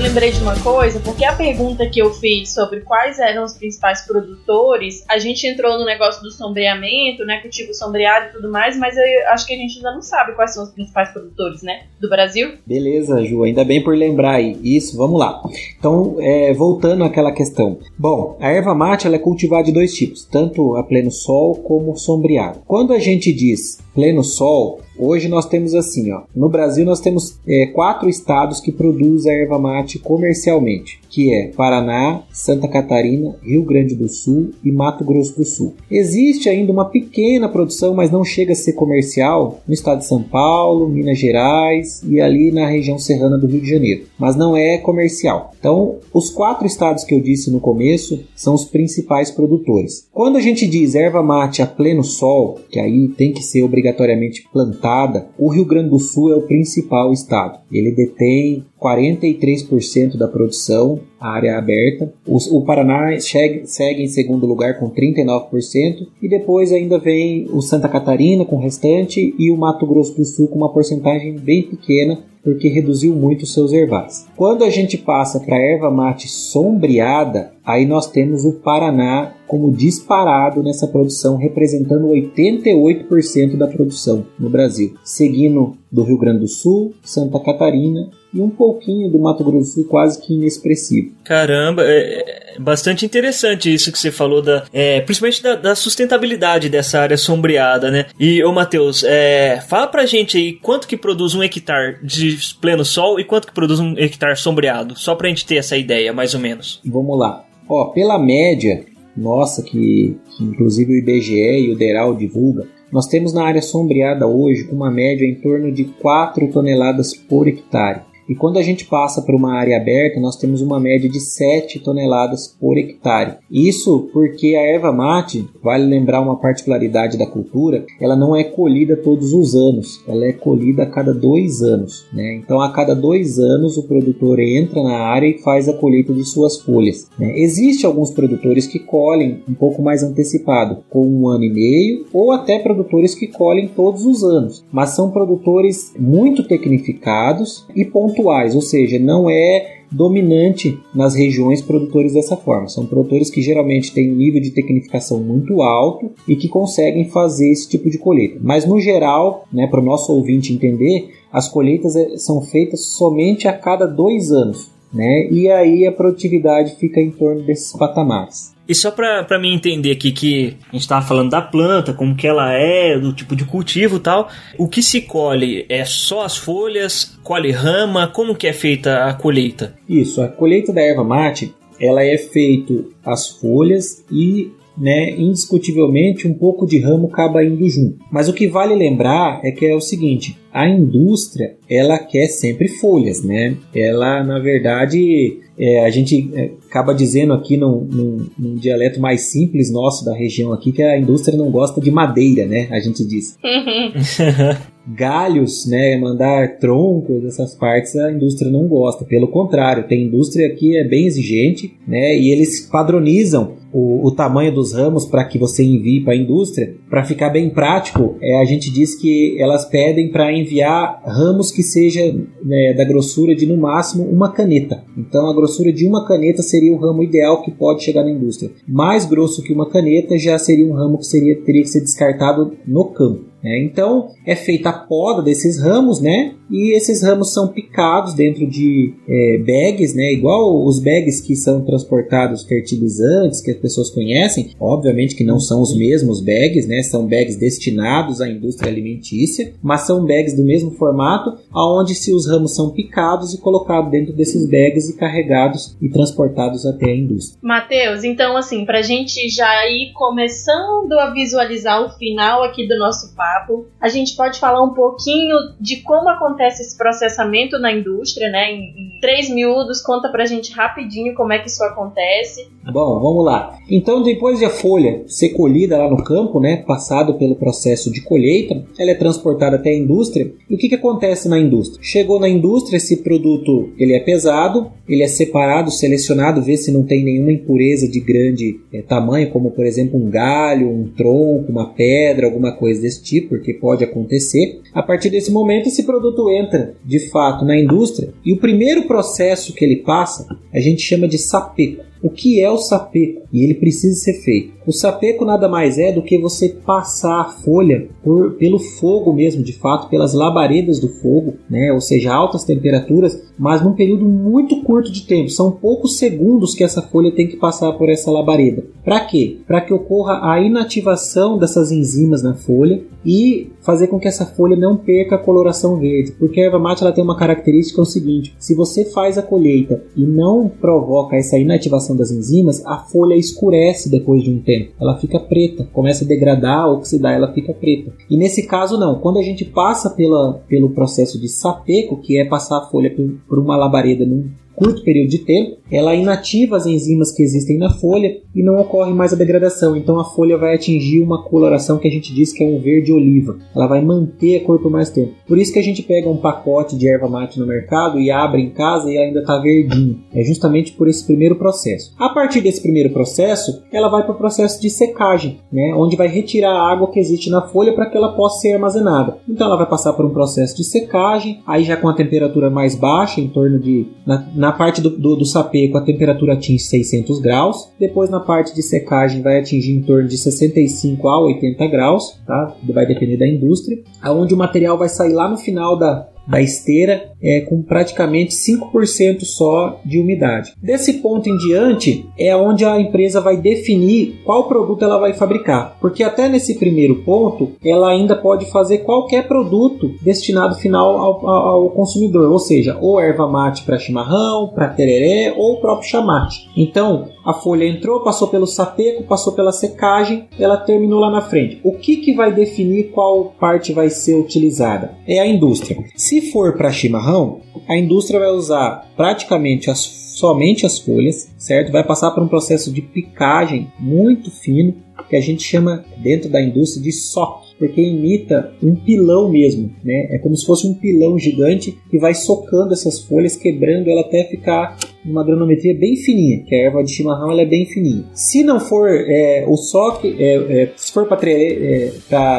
Lembrei de uma coisa, porque a pergunta que eu fiz sobre quais eram os principais produtores, a gente entrou no negócio do sombreamento, né, cultivo sombreado e tudo mais, mas eu acho que a gente ainda não sabe quais são os principais produtores, né, do Brasil. Beleza, Ju, ainda bem por lembrar aí. Isso, vamos lá. Então, é, voltando àquela questão. Bom, a erva mate ela é cultivada de dois tipos, tanto a pleno sol como sombreado. Quando a gente diz pleno sol, Hoje nós temos assim, ó, no Brasil nós temos é, quatro estados que produzem a erva mate comercialmente, que é Paraná, Santa Catarina, Rio Grande do Sul e Mato Grosso do Sul. Existe ainda uma pequena produção, mas não chega a ser comercial, no estado de São Paulo, Minas Gerais e ali na região serrana do Rio de Janeiro, mas não é comercial. Então, os quatro estados que eu disse no começo são os principais produtores. Quando a gente diz erva mate a pleno sol, que aí tem que ser obrigatoriamente plantada o Rio Grande do Sul é o principal estado. Ele detém 43% da produção, a área aberta. O, o Paraná segue, em segundo lugar com 39%, e depois ainda vem o Santa Catarina com o restante e o Mato Grosso do Sul com uma porcentagem bem pequena, porque reduziu muito seus herbais. Quando a gente passa para erva mate sombreada, aí nós temos o Paraná como disparado nessa produção, representando 88% da produção no Brasil, seguindo do Rio Grande do Sul, Santa Catarina e um pouquinho do Mato Grosso do Sul, quase que inexpressivo. Caramba, é, é bastante interessante isso que você falou, da, é, principalmente da, da, sustentabilidade dessa área sombreada, né? E, ô Matheus, é, fala pra gente aí quanto que produz um hectare de pleno sol e quanto que produz um hectare sombreado, só pra gente ter essa ideia, mais ou menos. Vamos lá. Ó, pela média, nossa, que, que inclusive o IBGE e o DERAL divulga, nós temos na área sombreada hoje uma média em torno de 4 toneladas por hectare. E quando a gente passa para uma área aberta, nós temos uma média de 7 toneladas por hectare. Isso porque a erva mate, vale lembrar uma particularidade da cultura, ela não é colhida todos os anos, ela é colhida a cada dois anos. Né? Então, a cada dois anos, o produtor entra na área e faz a colheita de suas folhas. Né? Existem alguns produtores que colhem um pouco mais antecipado, com um ano e meio, ou até produtores que colhem todos os anos, mas são produtores muito tecnificados e pontuais pontuais, ou seja, não é dominante nas regiões produtores dessa forma. São produtores que geralmente têm um nível de tecnificação muito alto e que conseguem fazer esse tipo de colheita. Mas no geral, né, para o nosso ouvinte entender, as colheitas eh, são feitas somente a cada dois anos. Né? E aí a produtividade fica em torno desses patamares. E só para mim entender aqui que a gente estava falando da planta, como que ela é, do tipo de cultivo e tal, o que se colhe é só as folhas, colhe rama, como que é feita a colheita? Isso, a colheita da erva mate, ela é feito as folhas e né, indiscutivelmente um pouco de ramo acaba indo junto. Mas o que vale lembrar é que é o seguinte, a indústria ela quer sempre folhas, né? Ela na verdade é, a gente é, acaba dizendo aqui num, num, num, dialeto mais simples nosso da região aqui que a indústria não gosta de madeira, né? A gente diz. [LAUGHS] Galhos, né? Mandar troncos, essas partes a indústria não gosta. Pelo contrário, tem indústria que é bem exigente, né? E eles padronizam o, o tamanho dos ramos para que você envie para a indústria. Para ficar bem prático, é, a gente diz que elas pedem para enviar ramos que seja né, da grossura de no máximo uma caneta. Então a grossura de uma caneta seria o ramo ideal que pode chegar na indústria. Mais grosso que uma caneta já seria um ramo que seria, teria que ser descartado no campo. Né? Então é feita a poda desses ramos, né? E esses ramos são picados dentro de é, bags, né? Igual os bags que são transportados fertilizantes que as pessoas conhecem. Obviamente que não são os mesmos bags, né? São bags destinados à indústria alimentícia, mas são bags do mesmo formato, aonde se os ramos são picados e colocados dentro desses bags e carregados e transportados até a indústria. Mateus, então assim, para gente já ir começando a visualizar o final aqui do nosso papo papo. A gente pode falar um pouquinho de como acontece esse processamento na indústria, né? Em, em três miúdos, conta pra gente rapidinho como é que isso acontece. Bom, vamos lá. Então, depois de a folha ser colhida lá no campo, né? Passado pelo processo de colheita, ela é transportada até a indústria. E o que, que acontece na indústria? Chegou na indústria, esse produto ele é pesado, ele é separado, selecionado, vê se não tem nenhuma impureza de grande é, tamanho, como por exemplo um galho, um tronco, uma pedra, alguma coisa desse tipo porque pode acontecer. A partir desse momento, esse produto entra de fato na indústria e o primeiro processo que ele passa a gente chama de sapeco. O que é o sapeco? E ele precisa ser feito. O sapeco nada mais é do que você passar a folha por, pelo fogo mesmo, de fato, pelas labaredas do fogo, né? ou seja, altas temperaturas, mas num período muito curto de tempo. São poucos segundos que essa folha tem que passar por essa labareda. Para quê? Para que ocorra a inativação dessas enzimas na folha e fazer com que essa folha não perca a coloração verde, porque a erva mate ela tem uma característica é o seguinte: se você faz a colheita e não provoca essa inativação das enzimas, a folha escurece depois de um tempo, ela fica preta, começa a degradar, oxidar, ela fica preta. E nesse caso não, quando a gente passa pela, pelo processo de sapeco, que é passar a folha por, por uma labareda num curto período de tempo, ela inativa as enzimas que existem na folha e não ocorre mais a degradação. Então a folha vai atingir uma coloração que a gente diz que é um verde oliva. Ela vai manter a cor por mais tempo. Por isso que a gente pega um pacote de erva mate no mercado e abre em casa e ainda está verdinho. É justamente por esse primeiro processo. A partir desse primeiro processo, ela vai para o processo de secagem, né, onde vai retirar a água que existe na folha para que ela possa ser armazenada. Então ela vai passar por um processo de secagem, aí já com a temperatura mais baixa, em torno de na, na parte do, do, do sapeco, a temperatura atinge 600 graus. Depois, na parte de secagem, vai atingir em torno de 65 a 80 graus, tá? Vai depender da indústria. Aonde o material vai sair lá no final da, da esteira é, com praticamente 5% só de umidade. Desse ponto em diante é onde a empresa vai definir qual produto ela vai fabricar, porque até nesse primeiro ponto ela ainda pode fazer qualquer produto destinado final ao, ao consumidor, ou seja, ou erva mate para chimarrão, para tereré ou próprio chamate. Então a folha entrou, passou pelo sapeco, passou pela secagem, ela terminou lá na frente. O que, que vai definir qual parte vai ser utilizada? É a indústria. Se for para chimarrão, a indústria vai usar praticamente as, somente as folhas, certo? Vai passar por um processo de picagem muito fino, que a gente chama dentro da indústria de soque, porque imita um pilão mesmo, né? É como se fosse um pilão gigante que vai socando essas folhas, quebrando ela até ficar uma granometria bem fininha, que a erva de chimarrão ela é bem fininha. Se não for é, o soque, é, é, se for para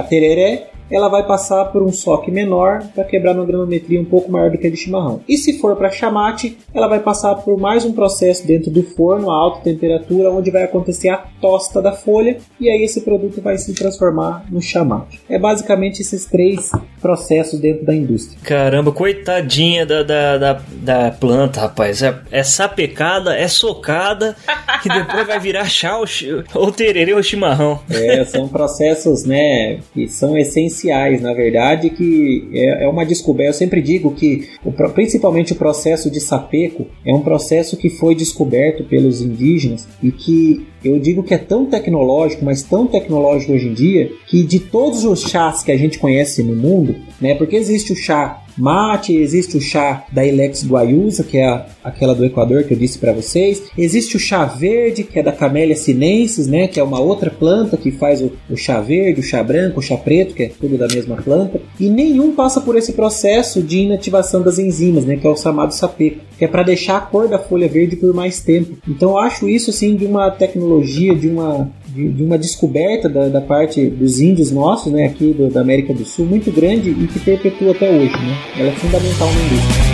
tereré, é, ela vai passar por um soque menor para quebrar uma granometria um pouco maior do que a de chimarrão. E se for para chamate, ela vai passar por mais um processo dentro do forno a alta temperatura, onde vai acontecer a tosta da folha e aí esse produto vai se transformar no chamate. É basicamente esses três processos dentro da indústria. Caramba, coitadinha da, da, da, da planta, rapaz. É, é sapecada, é socada, que depois vai virar chá ou, ou tererê ou chimarrão. É, são processos, né, que são essenciais na verdade, que é, é uma descoberta. Eu sempre digo que, o, principalmente o processo de sapeco, é um processo que foi descoberto pelos indígenas e que eu digo que é tão tecnológico, mas tão tecnológico hoje em dia, que de todos os chás que a gente conhece no mundo, né? Porque existe o chá mate, existe o chá da Ilex guayusa, que é a, aquela do Equador que eu disse para vocês. Existe o chá verde, que é da Camellia sinensis, né, que é uma outra planta que faz o, o, chá verde, o chá branco, o chá preto, que é tudo da mesma planta. E nenhum passa por esse processo de inativação das enzimas, né, que é o chamado sapeco, que é para deixar a cor da folha verde por mais tempo. Então eu acho isso assim de uma tecnologia, de uma de, de uma descoberta da, da, parte dos índios nossos, né, aqui do, da América do Sul, muito grande e que perpetua até hoje. Né? Ela é fundamental na indústria.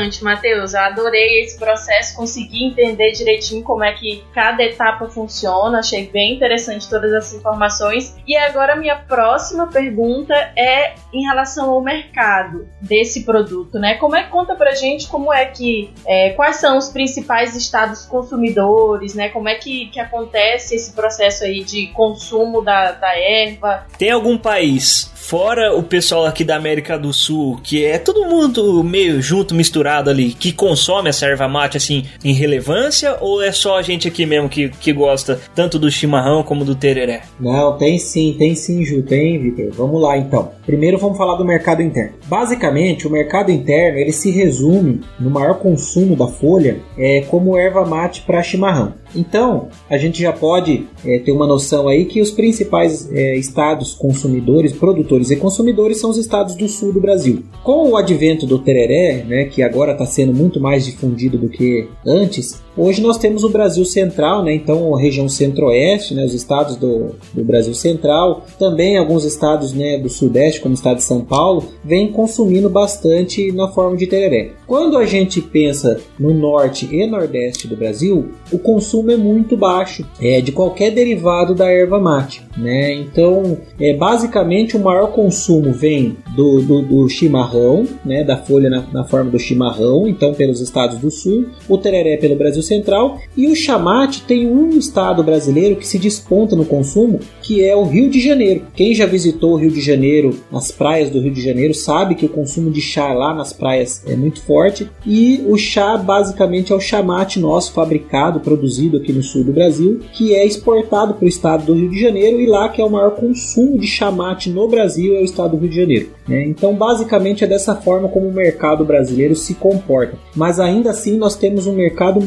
Interessante, Matheus. Eu adorei esse processo, consegui entender direitinho como é que cada etapa funciona. Achei bem interessante todas essas informações. E agora minha próxima pergunta é em relação ao mercado desse produto, né? Como é conta pra gente como é que é, quais são os principais estados consumidores, né? Como é que, que acontece esse processo aí de consumo da, da erva? Tem algum país fora o pessoal aqui da América do Sul, que é todo mundo meio junto, misturado ali, que consome essa erva mate assim em relevância, ou é só a gente aqui mesmo que, que gosta tanto do chimarrão como do tereré? Não, tem sim, tem sim, Ju, tem, Vitor. Vamos lá então. Primeiro vamos falar do mercado interno. Basicamente, o mercado interno ele se resume no maior consumo da folha é como erva mate para chimarrão. Então, a gente já pode é, ter uma noção aí que os principais é, estados consumidores, produtores e consumidores são os estados do sul do Brasil. Com o advento do tereré, né, que agora está sendo muito mais difundido do que antes, hoje nós temos o Brasil Central, né, então a região centro-oeste, né, os estados do, do Brasil Central, também alguns estados né, do Sudeste, como o estado de São Paulo, vêm consumindo bastante na forma de tereré. Quando a gente pensa no norte e nordeste do Brasil, o consumo é muito baixo é, de qualquer derivado da erva mate. Né? Então, é, basicamente, o maior consumo vem do, do, do chimarrão, né? da folha na, na, forma do chimarrão, então pelos estados do sul, o tereré pelo Brasil Central, e o chamate tem um estado brasileiro que se desponta no consumo, que é o Rio de Janeiro. Quem já visitou o Rio de Janeiro, as praias do Rio de Janeiro, sabe que o consumo de chá lá nas praias é muito forte, e o chá basicamente é o chamate nosso fabricado, produzido aqui no sul do Brasil, que é exportado para o estado do Rio de Janeiro e lá que é o maior consumo de chamate no Brasil é o estado do Rio de Janeiro. Né? Então, basicamente, é dessa forma como o mercado brasileiro se comporta. Mas ainda assim, nós temos um mercado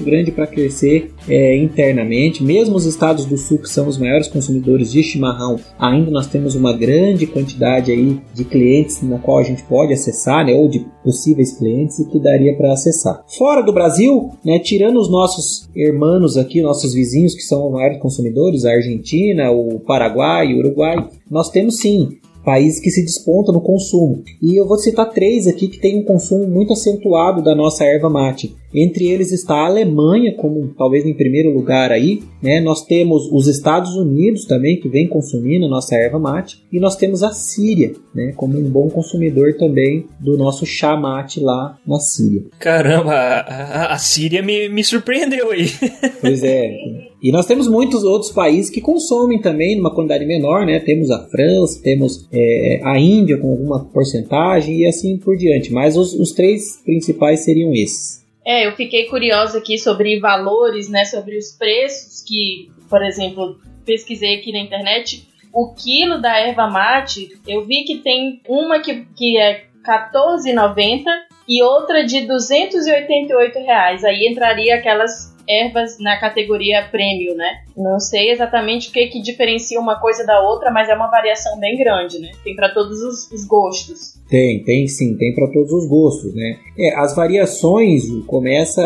grande para crescer é, internamente. Mesmo os estados do sul, que são os maiores consumidores de chimarrão, ainda nós temos uma grande quantidade aí de clientes na qual a gente pode acessar, né? ou de possíveis clientes e que daria para acessar. Fora do Brasil, né, tirando os nossos irmãos aqui, nossos vizinhos que são os maiores consumidores, a Argentina, o Paraguai, o Uruguai, nós temos sim países que se despontam no consumo. E eu vou citar três aqui que têm um consumo muito acentuado da nossa erva mate. Entre eles está a Alemanha, como talvez em primeiro lugar aí, né? Nós temos os Estados Unidos também, que vem consumindo a nossa erva mate, e nós temos a Síria, né? Como um bom consumidor também do nosso chá mate lá na Síria. Caramba, a, a Síria me, me surpreendeu aí. [LAUGHS] Pois é. E nós temos muitos outros países que consomem também numa quantidade menor, né? Temos a França, temos é, a Índia com alguma porcentagem e assim por diante. Mas os, os três principais seriam esses. É, eu fiquei curiosa aqui sobre valores, né? Sobre os preços que, por exemplo, pesquisei aqui na internet. O quilo da erva mate, eu vi que tem uma que, que é R$14,90 e outra de 288 reais. Aí entraria aquelas ervas na categoria prêmio, né? Não sei exatamente o que, que diferencia uma coisa da outra, mas é uma variação bem grande, né? Tem para todos os, os, gostos. Tem, tem sim, tem para todos os gostos, né? É, as variações começa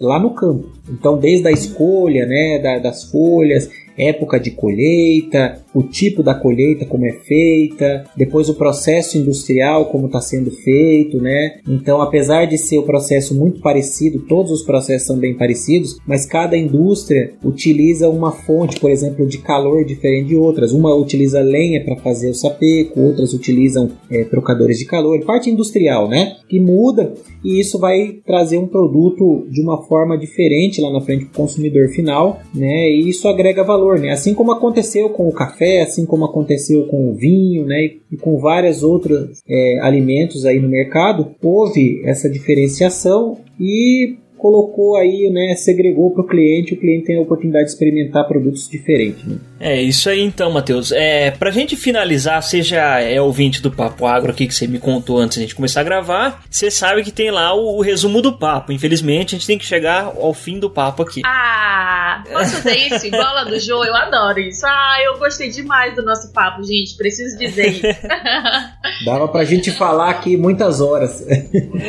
lá no campo. Então, desde a escolha, né, da, das folhas, época de colheita, o tipo da colheita como é feita, depois o processo industrial como está sendo feito, né? Então, apesar de ser o processo muito parecido, todos os processos são bem parecidos, mas cada indústria utiliza uma fonte, por exemplo, de calor diferente de outras. Uma utiliza lenha para fazer o sapeco, outras utilizam é, trocadores de calor, parte industrial, né? Que muda e isso vai trazer um produto de uma forma diferente lá na frente para o consumidor final, né? E isso agrega valor, né? Assim como aconteceu com o café, assim como aconteceu com o vinho, né? E com vários outros é, alimentos aí no mercado, houve essa diferenciação e colocou aí, né, segregou para o cliente, o cliente tem a oportunidade de experimentar produtos diferentes. Né? É isso aí então, Matheus. É, pra gente finalizar, você já é ouvinte do Papo Agro aqui que você me contou antes da gente começar a gravar, você sabe que tem lá o, o resumo do papo. Infelizmente, a gente tem que chegar ao fim do papo aqui. Ah, posso fazer isso? [LAUGHS] Igual a do Jô, eu adoro isso. Ah, eu gostei demais do nosso papo, gente. Preciso dizer isso. [LAUGHS] Dava pra gente falar aqui muitas horas.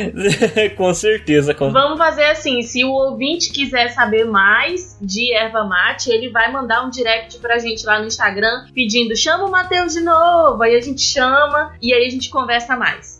[LAUGHS] com certeza. Com... Vamos fazer assim, se o ouvinte quiser saber mais de erva mate, ele vai mandar um direct pra gente lá no Instagram pedindo chama o Matheus de novo. Aí a gente chama e aí a gente conversa mais.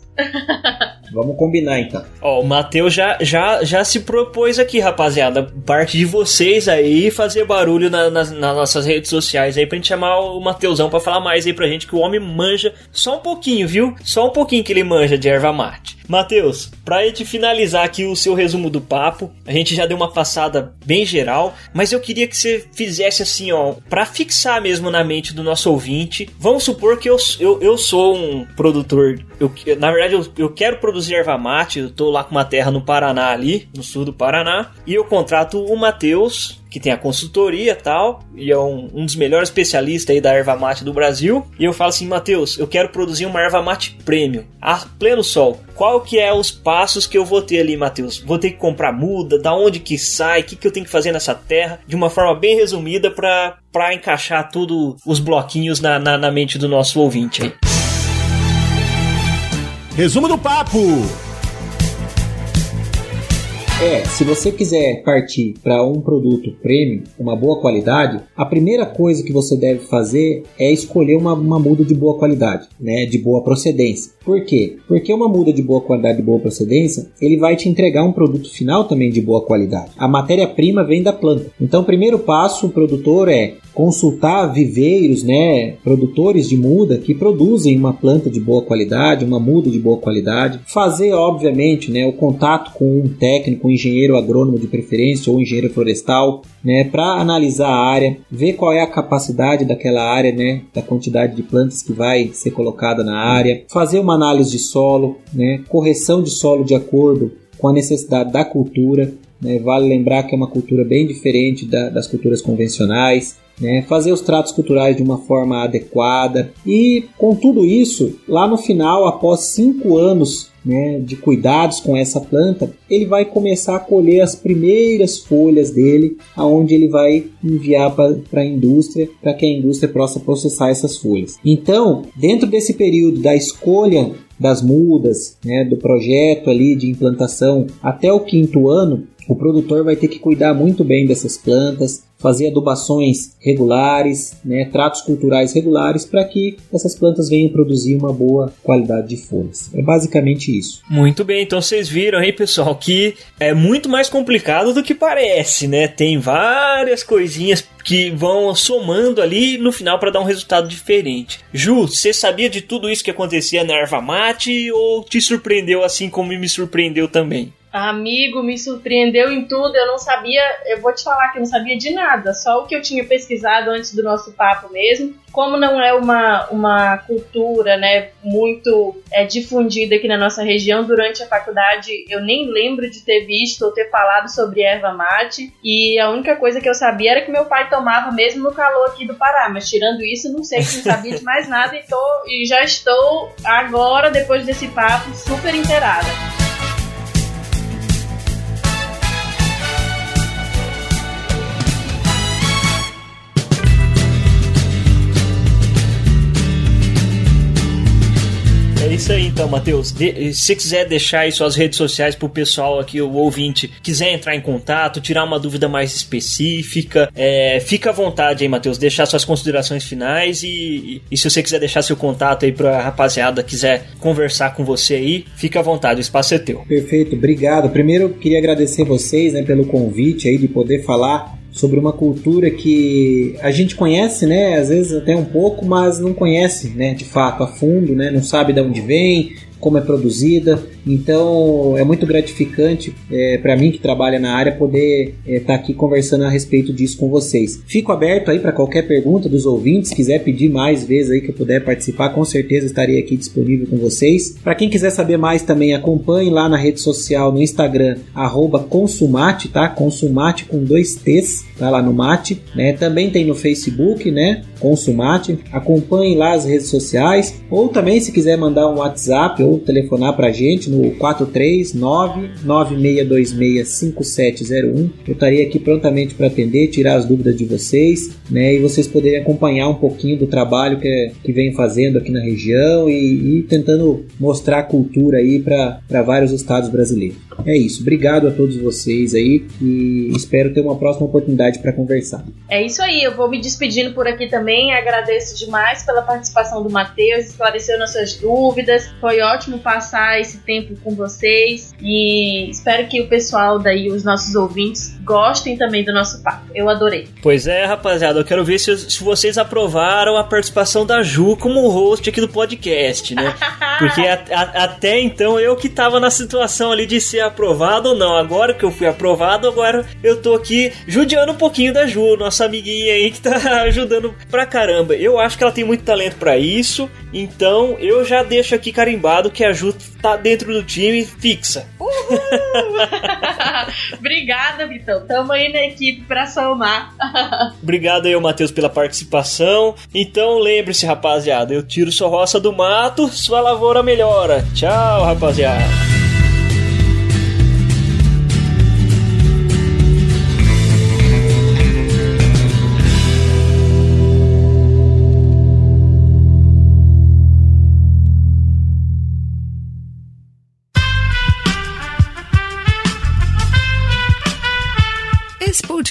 Vamos combinar então. Ó, o Matheus já, já, já se propôs aqui, rapaziada. Parte de vocês aí fazer barulho na, nas, nas nossas redes sociais aí pra gente chamar o Mateusão pra falar mais aí pra gente que o homem manja só um pouquinho, viu? Só um pouquinho que ele manja de erva mate. Matheus, pra gente finalizar aqui o seu resumo do papo, a gente já deu uma passada bem geral, mas eu queria que você fizesse assim, ó, pra fixar mesmo na mente do nosso ouvinte. Vamos supor que eu, eu, eu sou um produtor, eu, na verdade verdade, eu, eu quero produzir erva mate, eu tô lá com uma terra no Paraná ali, no sul do Paraná, e eu contrato o Matheus, que tem a consultoria e tal, e é um, um, dos melhores especialistas aí da erva mate do Brasil. E eu falo assim, Matheus, eu quero produzir uma erva mate premium, a pleno sol. Qual que é os passos que eu vou ter ali, Matheus? Vou ter que comprar muda, da onde que sai, o que, que eu tenho que fazer nessa terra, de uma forma bem resumida para encaixar tudo os bloquinhos na, na, na mente do nosso ouvinte aí. Resumo do papo! É, se você quiser partir para um produto premium, uma boa qualidade, a primeira coisa que você deve fazer é escolher uma, uma muda de boa qualidade, né, de boa procedência. Por quê? Porque uma muda de boa qualidade, de boa procedência, ele vai te entregar um produto final também de boa qualidade. A matéria-prima vem da planta. Então, o primeiro passo, o produtor é consultar viveiros, né, produtores de muda que produzem uma planta de boa qualidade, uma muda de boa qualidade, fazer obviamente, né, o contato com um técnico, um engenheiro agrônomo de preferência ou um engenheiro florestal, né, para analisar a área, ver qual é a capacidade daquela área, né, da quantidade de plantas que vai ser colocada na área, fazer uma análise de solo, né, correção de solo de acordo com a necessidade da cultura. Né, vale lembrar que é uma cultura bem diferente da, das culturas convencionais né, fazer os tratos culturais de uma forma adequada. E com tudo isso, lá no final, após cinco anos né, de cuidados com essa planta, ele vai começar a colher as primeiras folhas dele, aonde ele vai enviar para a indústria, para que a indústria possa processar essas folhas. Então, dentro desse período da escolha das mudas, né, do projeto ali de implantação até o quinto ano, o produtor vai ter que cuidar muito bem dessas plantas, fazer adubações regulares, né, tratos culturais regulares para que essas plantas venham produzir uma boa qualidade de folhas. É basicamente isso. Muito bem, então vocês viram aí, pessoal, que é muito mais complicado do que parece, né? Tem várias coisinhas que vão somando ali no final para dar um resultado diferente. Ju, você sabia de tudo isso que acontecia na erva mate ou te surpreendeu assim como me surpreendeu também? Amigo, me surpreendeu em tudo. Eu não sabia, eu vou te falar que eu não sabia de nada, só o que eu tinha pesquisado antes do nosso papo mesmo. Como não é uma, uma cultura né, muito é, difundida aqui na nossa região, durante a faculdade eu nem lembro de ter visto ou ter falado sobre erva mate. E a única coisa que eu sabia era que meu pai tomava mesmo no calor aqui do Pará. Mas tirando isso, não sei se não sabia de mais nada e, tô, e já estou agora, depois desse papo, super inteirada. Isso aí então, Matheus. De, se quiser deixar aí suas redes sociais pro pessoal aqui, o ouvinte, quiser entrar em contato, tirar uma dúvida mais específica, é, fica à vontade aí, Matheus, deixar suas considerações finais e, e, se você quiser deixar seu contato aí pra rapaziada, quiser conversar com você aí, fica à vontade, o espaço é teu. Perfeito, obrigado. Primeiro, queria agradecer vocês né, pelo convite aí de poder falar sobre uma cultura que a gente conhece, né, às vezes até um pouco, mas não conhece, né, de fato a fundo, né, não sabe de onde vem, como é produzida. Então é muito gratificante é, para mim que trabalha na área poder estar é, tá aqui conversando a respeito disso com vocês. Fico aberto aí para qualquer pergunta dos ouvintes, quiser pedir mais vezes aí que eu puder participar, com certeza estarei aqui disponível com vocês. Para quem quiser saber mais também acompanhe lá na rede social no Instagram @consumate, tá? Consumate com dois T's, tá lá no mate, né? Também tem no Facebook, né? Consumate. Acompanhe lá as redes sociais ou também se quiser mandar um WhatsApp ou telefonar para a gente no 439-9626-5701. Eu estaria aqui prontamente para atender, tirar as dúvidas de vocês, né? E vocês poderem acompanhar um pouquinho do trabalho que, que vem fazendo aqui na região e, e tentando mostrar a cultura aí para vários estados brasileiros. É isso. Obrigado a todos vocês aí e espero ter uma próxima oportunidade para conversar. É isso aí. Eu vou me despedindo por aqui também. Agradeço demais pela participação do Matheus, esclareceu nossas dúvidas. Foi ótimo passar esse tempo com vocês e espero que o pessoal daí, os nossos ouvintes, gostem também do nosso papo. Eu adorei. Pois é, rapaziada. Eu quero ver se, se vocês aprovaram a participação da Ju como host aqui do podcast, né? [LAUGHS] Porque a, a, até então eu que tava na situação ali de ser aprovado ou não. Agora que eu fui aprovado, agora eu tô aqui judiando um pouquinho da Ju, nossa amiguinha aí que tá [LAUGHS] ajudando pra caramba. Eu acho que ela tem muito talento para isso, então eu já deixo aqui carimbado que a Ju tá dentro do time fixa. [LAUGHS] Obrigada, Vitão. Tamo aí na equipe pra somar. [LAUGHS] Obrigado aí, Matheus, pela participação. Então lembre-se, rapaziada, eu tiro sua roça do mato, sua lavoura melhora. Tchau, rapaziada.